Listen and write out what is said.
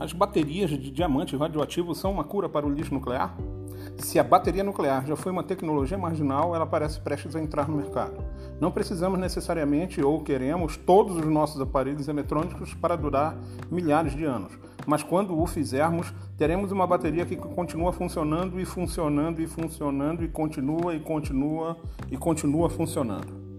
As baterias de diamante radioativos são uma cura para o lixo nuclear? Se a bateria nuclear já foi uma tecnologia marginal, ela parece prestes a entrar no mercado. Não precisamos necessariamente ou queremos todos os nossos aparelhos eletrônicos para durar milhares de anos, mas quando o fizermos, teremos uma bateria que continua funcionando e funcionando e funcionando e continua e continua e continua funcionando.